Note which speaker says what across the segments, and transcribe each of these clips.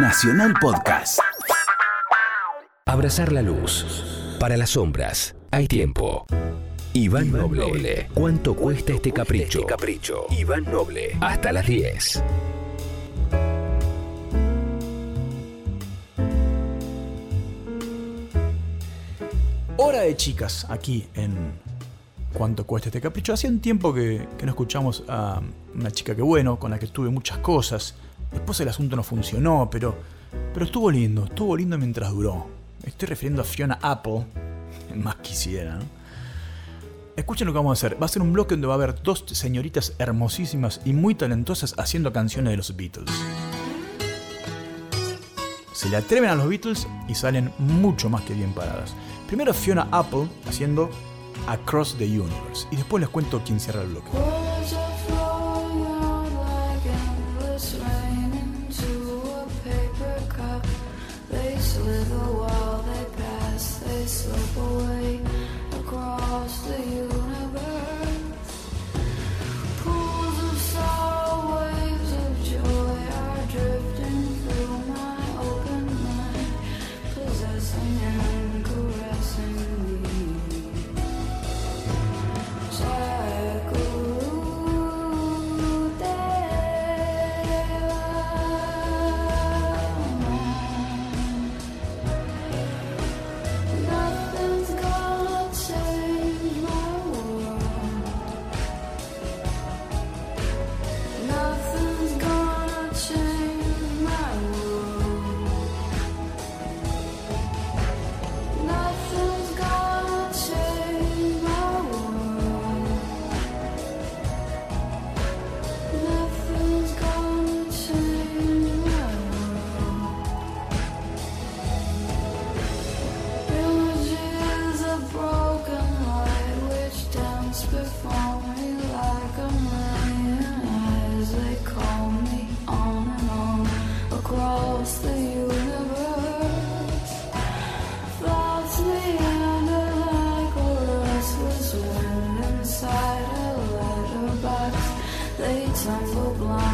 Speaker 1: Nacional Podcast.
Speaker 2: Abrazar la luz. Para las sombras, hay tiempo. Iván Noble. ¿Cuánto cuesta este capricho? capricho. Iván Noble. Hasta las 10.
Speaker 3: Hora de chicas aquí en ¿Cuánto cuesta este capricho? Hacía un tiempo que, que no escuchamos a una chica que bueno, con la que tuve muchas cosas. Después el asunto no funcionó, pero, pero estuvo lindo, estuvo lindo mientras duró. Estoy refiriendo a Fiona Apple, más quisiera. Escuchen lo que vamos a hacer. Va a ser un bloque donde va a haber dos señoritas hermosísimas y muy talentosas haciendo canciones de los Beatles. Se le atreven a los Beatles y salen mucho más que bien paradas. Primero Fiona Apple haciendo Across the Universe. Y después les cuento quién cierra el bloque.
Speaker 4: I'm so blind.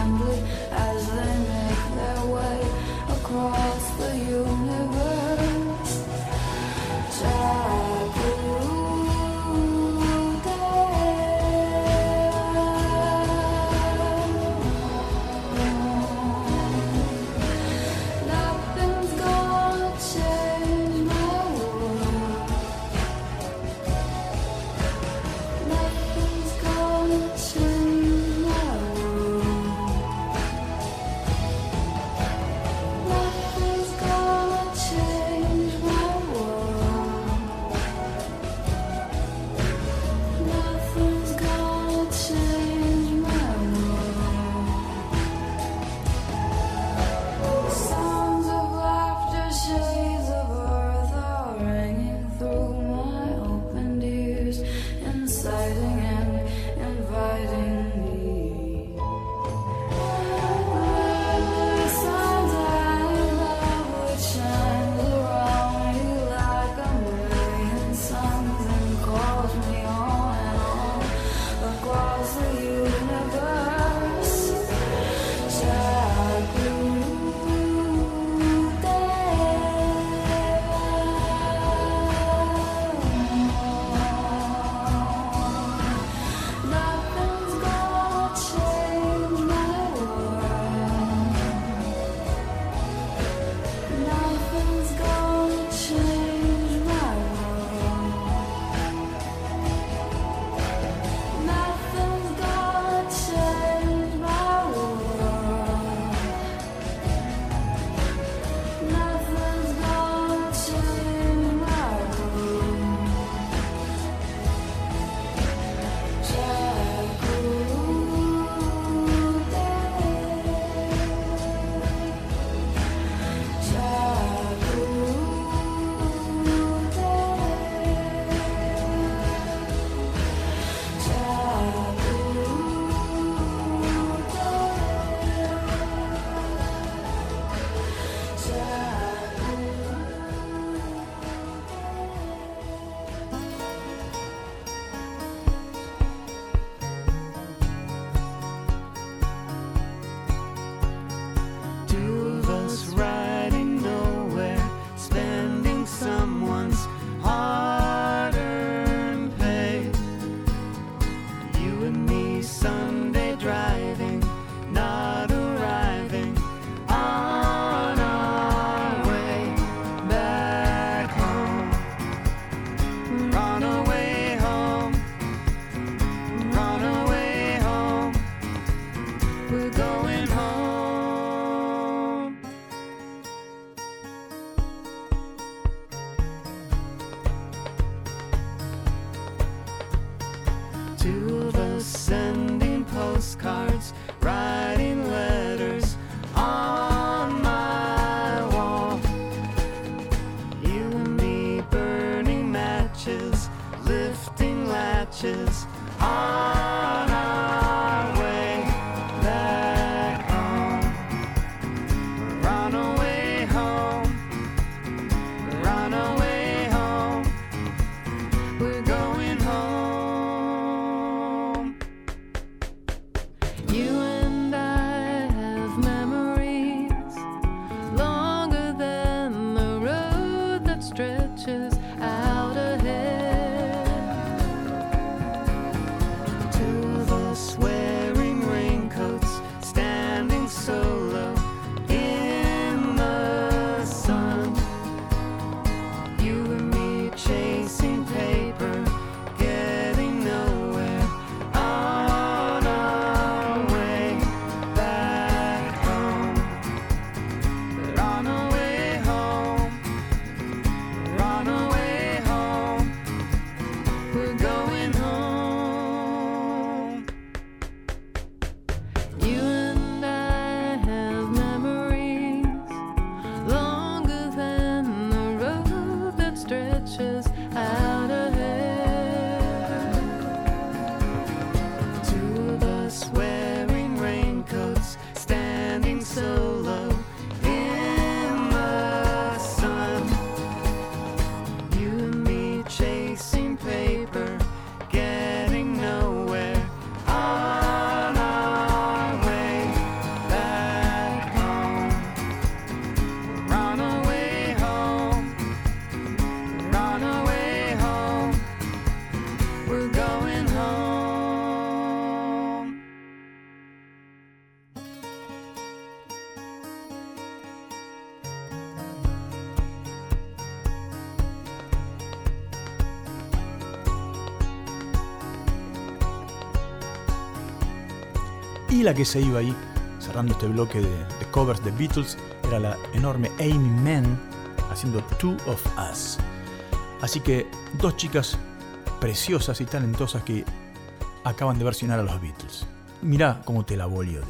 Speaker 5: Y la que se iba ahí, cerrando este bloque de, covers de Beatles, era la enorme Amy Mann haciendo Two of Us. Así que dos chicas preciosas y talentosas que acaban de versionar a los Beatles. Mirá cómo te la volvió.